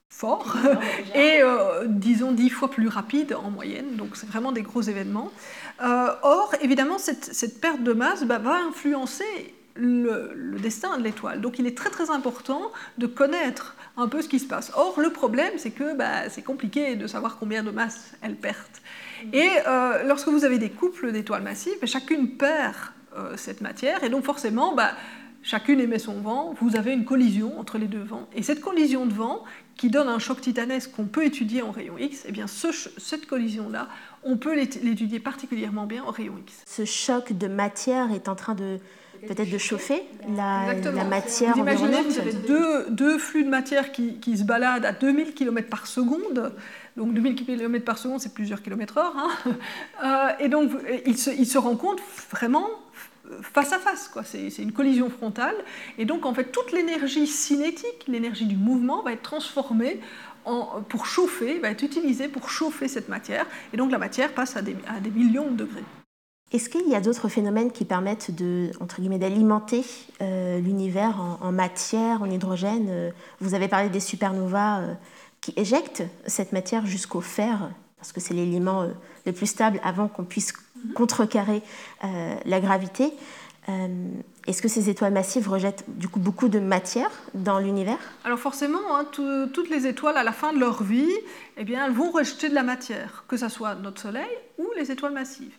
fort, <laughs> et disons dix fois plus rapide en moyenne, donc c'est vraiment des gros événements. or, évidemment, cette, cette perte de masse bah, va influencer le, le, destin de l'étoile. Donc il est très très important de connaître un peu ce qui se passe. Or, le problème, c'est que bah, c'est compliqué de savoir combien de masse elles perdent. Et euh, lorsque vous avez des couples d'étoiles massives, bah, chacune perd euh, cette matière, et donc forcément, bah, chacune émet son vent, vous avez une collision entre les deux vents. Et cette collision de vent, qui donne un choc titanesque qu'on peut étudier en rayon X, et eh bien cette collision-là, on peut l'étudier particulièrement bien en rayon X. Ce choc de matière est en train de, peut-être de chauffer la, la matière vous imaginez, vous avez deux, deux, flux de matière qui, qui, se baladent à 2000 km par seconde. Donc 2000 km par seconde, c'est plusieurs kilomètres heure. Hein. Euh, et donc, ils se, ils se rencontrent vraiment face à face, quoi. C'est, une collision frontale. Et donc, en fait, toute l'énergie cinétique, l'énergie du mouvement, va être transformée en, pour chauffer, va être utilisée pour chauffer cette matière. Et donc, la matière passe à des, à des millions de degrés. Est-ce qu'il y a d'autres phénomènes qui permettent de, entre guillemets, d'alimenter euh, l'univers en, matière, en hydrogène euh, Vous avez parlé des supernovas euh, qui éjectent cette matière jusqu'au fer, parce que c'est l'élément le plus stable avant qu'on puisse mhm. contrecarrer la gravité. Est-ce que ces étoiles massives rejettent du coup beaucoup de matière dans l'univers? Alors forcément, hein, toutes les étoiles à la fin de leur vie, eh bien, elles vont rejeter de la matière, que ce soit notre Soleil ou les étoiles massives.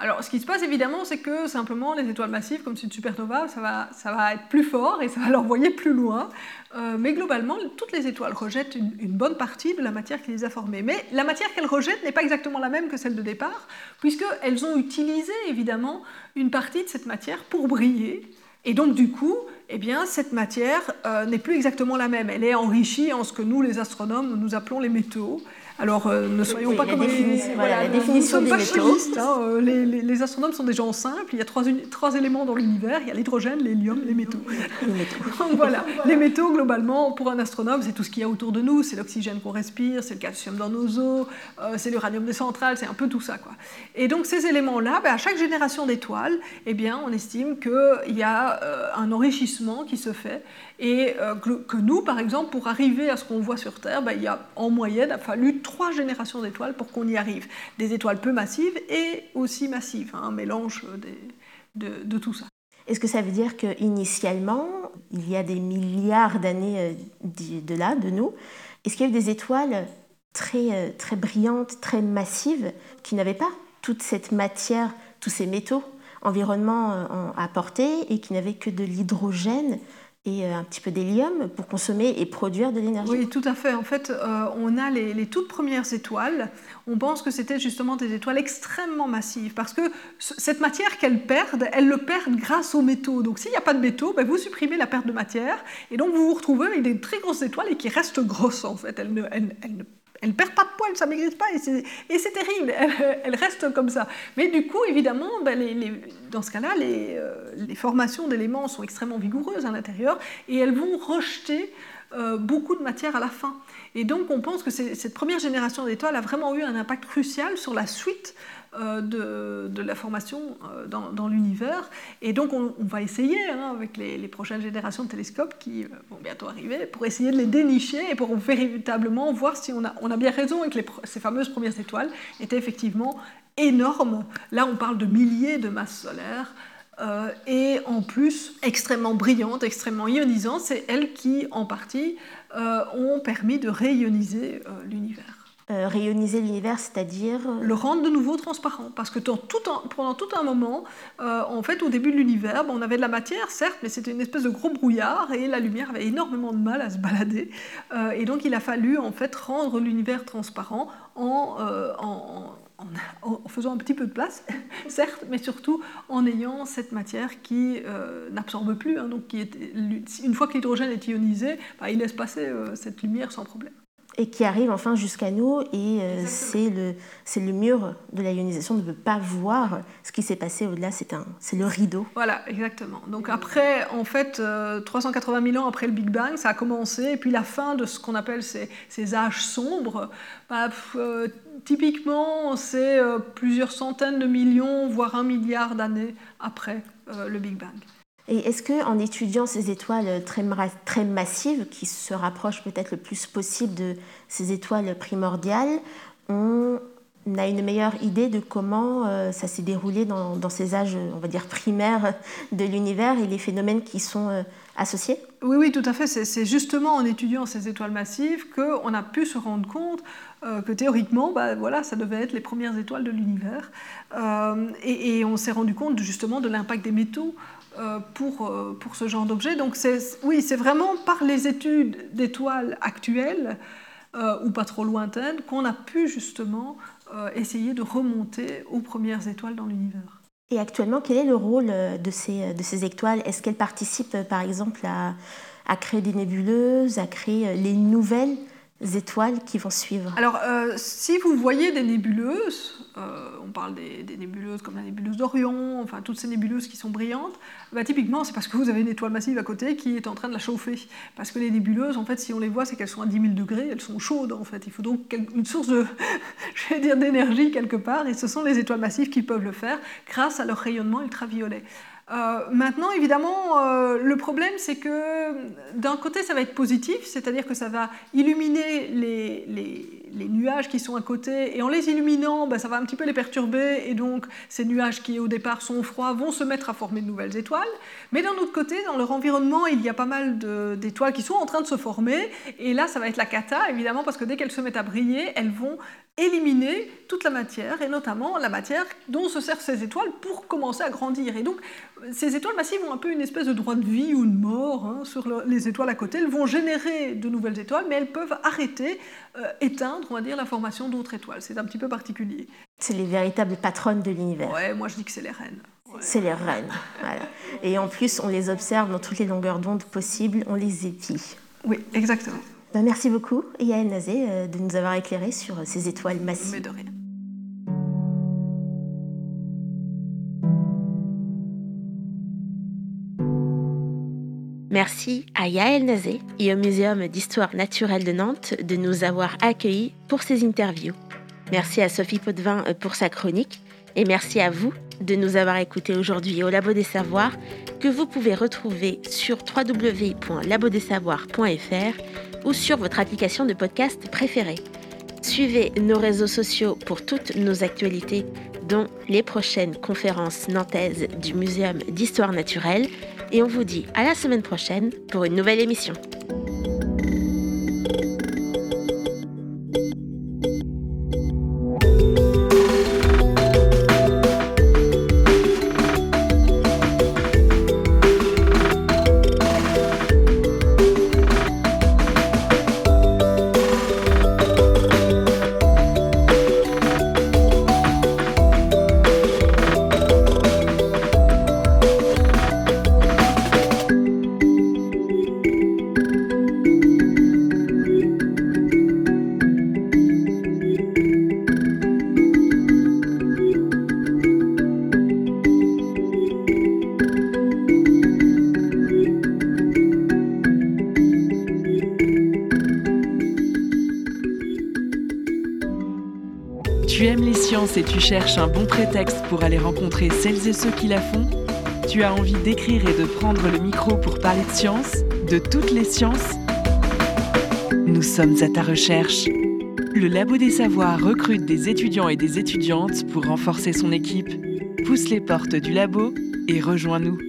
Alors, ce qui se passe évidemment, c'est que simplement les étoiles massives, comme c'est une supernova, ça va, ça va être plus fort et ça va <laughs> l'envoyer plus loin. Euh, mais globalement, toutes les étoiles rejettent une, bonne partie de la matière qui les a formées. Mais la matière qu'elles rejettent n'est pas exactement la même que celle de départ, puisqu'elles ont utilisé évidemment une partie de cette matière pour briller. Et donc, du coup, eh bien, cette matière euh, n'est plus exactement la même. Elle est enrichie en ce que nous, les astronomes, nous appelons les métaux. Alors, euh, ne soyons pas comme les... Voilà, la définition des métaux. Hein, euh, les, astronomes sont des gens simples. Il y a trois, trois éléments dans l'univers. Il y a l'hydrogène, l'hélium, les métaux. Les métaux. <laughs> voilà. Les métaux, globalement, pour un astronome, c'est tout ce qu'il y a autour de nous. C'est l'oxygène qu'on respire, c'est le calcium dans nos os, euh, c'est l'uranium des centrales, c'est un peu tout ça. Quoi. Et donc, ces éléments-là, ben, à chaque génération d'étoiles, eh bien, on estime qu'il y a un enrichissement qui se fait et que, nous, par exemple, pour arriver à ce qu'on voit sur Terre, ben, il y a en moyenne, a fallu trois générations d'étoiles pour qu'on y arrive. Des étoiles peu massives et aussi massives, hein, un mélange de, tout ça. Est-ce que ça veut dire qu'initialement, il y a des milliards d'années euh, de là, de nous, est-ce qu'il y a eu des étoiles très, euh, très brillantes, très massives, qui n'avaient pas toute cette matière, tous ces métaux environnement euh, à porter et qui n'avaient que de l'hydrogène et euh, un petit peu d'hélium pour consommer et produire de l'énergie. Oui, tout à fait. En fait, euh, on a les, toutes premières étoiles. On pense que c'était justement des étoiles extrêmement massives parce que cette matière qu'elles perdent, elles le perdent grâce aux métaux. Donc s'il n'y a pas de métaux, ben, vous supprimez la perte de matière et donc vous vous retrouvez avec des très grosses étoiles et qui restent grosses en fait. Ne, ne elle ne perd pas de poils, ça ne maigrisse pas, et c'est terrible, elle, reste comme ça. Mais du coup, évidemment, ben, dans ce cas-là, euh, les, formations d'éléments sont extrêmement vigoureuses à l'intérieur, et elles vont rejeter euh, beaucoup de matière à la fin. Et donc, on pense que cette première génération d'étoiles a vraiment eu un impact crucial sur la suite euh, de, la formation euh, dans, l'univers. Et donc on, va essayer, hein, avec les, prochaines générations de télescopes qui euh, vont bientôt arriver, pour essayer de les dénicher et pour véritablement voir si on a, on a bien raison et que ces fameuses premières étoiles étaient effectivement énormes. Là, on parle de milliers de masses solaires. et en plus extrêmement brillantes, extrêmement ionisantes, c'est elles qui, en partie, ont permis de réioniser l'univers. Euh, l'univers, c'est-à-dire euh, le rendre de nouveau transparent. Parce que pendant tout un moment, euh, fait, au début de l'univers, on avait de la matière, certes, mais c'était une espèce de gros brouillard et la lumière avait énormément de mal à se balader. et donc, il a fallu en fait rendre l'univers transparent en, faisant un petit peu de place, <laughs> certes, mais surtout en ayant cette matière qui n'absorbe plus. Hein, une fois que l'hydrogène est ionisé, bah, il laisse passer cette lumière sans problème et qui arrive enfin jusqu'à nous. Et euh, c'est le, le mur de la ionisation, on ne peut pas voir ce qui s'est passé au-delà, c'est le rideau. Voilà, exactement. Donc après, en fait, 380 euh, 000 ans après le Big Bang, ça a commencé, et puis la fin de ce qu'on appelle ces, ces, âges sombres, bah, euh, typiquement, c'est plusieurs centaines de millions, voire un milliard d'années après le Big Bang. Et est-ce qu'en étudiant ces étoiles très, très massives, qui se rapprochent peut-être le plus possible de ces étoiles primordiales, on a une meilleure idée de comment euh, ça s'est déroulé dans, ces âges, on va dire, primaires de l'univers et les phénomènes qui sont euh, associés? Oui, oui, tout à fait. C'est justement en étudiant ces étoiles massives qu'on a pu se rendre compte euh, que théoriquement, bah, voilà, ça devait être les premières étoiles de l'univers. Et, on s'est rendu compte justement de l'impact des métaux euh, pour, euh, pour ce genre d'objet. Donc oui, c'est vraiment par les études d'étoiles actuelles euh, ou pas trop lointaines qu'on a pu justement essayer de remonter aux premières étoiles dans l'univers. Et actuellement, quel est le rôle de ces, de ces étoiles? Est-ce qu'elles participent par exemple à, à, créer des nébuleuses, à créer les nouvelles? Étoiles qui vont suivre Alors, euh, si vous voyez des nébuleuses, euh, on parle des, nébuleuses comme la nébuleuse d'Orion, enfin toutes ces nébuleuses qui sont brillantes, bah, typiquement c'est parce que vous avez une étoile massive à côté qui est en train de la chauffer. Parce que les nébuleuses, en fait, si on les voit, c'est qu'elles sont à 10 000 degrés, elles sont chaudes en fait. Il faut donc une source <laughs> d'énergie quelque part, et ce sont les étoiles massives qui peuvent le faire grâce à leur rayonnement ultraviolet. Euh, maintenant, évidemment, euh, le problème, c'est que d'un côté, ça va être positif, c'est-à-dire que ça va illuminer les, nuages qui sont à côté, et en les illuminant, ben, ça va un petit peu les perturber, et donc ces nuages qui au départ sont froids vont se mettre à former de nouvelles étoiles. Mais d'un autre côté, dans leur environnement, il y a pas mal d'étoiles qui sont en train de se former, et là, ça va être la cata, évidemment, parce que dès qu'elles se mettent à briller, elles vont éliminer toute la matière, et notamment la matière dont se servent ces étoiles pour commencer à grandir. Et donc, ces étoiles massives ont un peu une espèce de droit de vie ou de mort hein, sur les étoiles à côté. Elles vont générer de nouvelles étoiles, mais elles peuvent arrêter, euh, éteindre, on va dire, la formation d'autres étoiles. C'est un petit peu particulier. C'est les véritables patronnes de l'univers. Ouais, moi je dis que c'est les reines. C'est les reines. Voilà. Et en plus, on les observe dans toutes les longueurs d'onde possibles, on les épie. Oui, exactement. Ben, merci beaucoup, Yael Nazé, euh, de nous avoir éclairé sur ces étoiles massives. Mais de rien. Merci à Yael Nazé et au Muséum d'histoire naturelle de Nantes de nous avoir accueillis pour ces interviews. Merci à Sophie Potvin euh, pour sa chronique et merci à vous de nous avoir écoutés aujourd'hui au Labo des Savoirs que vous pouvez retrouver sur www.labodessavoirs.fr ou sur votre application de podcast préférée. Suivez nos réseaux sociaux pour toutes nos actualités, dont les prochaines conférences nantaises du Muséum d'histoire naturelle. Et on vous dit à la semaine prochaine pour une nouvelle émission. Cherches un bon prétexte pour aller rencontrer celles et ceux qui la font, tu as envie d'écrire et de prendre le micro pour parler de science, de toutes les sciences, nous sommes à ta recherche. Le Labo des Savoirs recrute des étudiants et des étudiantes pour renforcer son équipe. Pousse les portes du labo et rejoins-nous.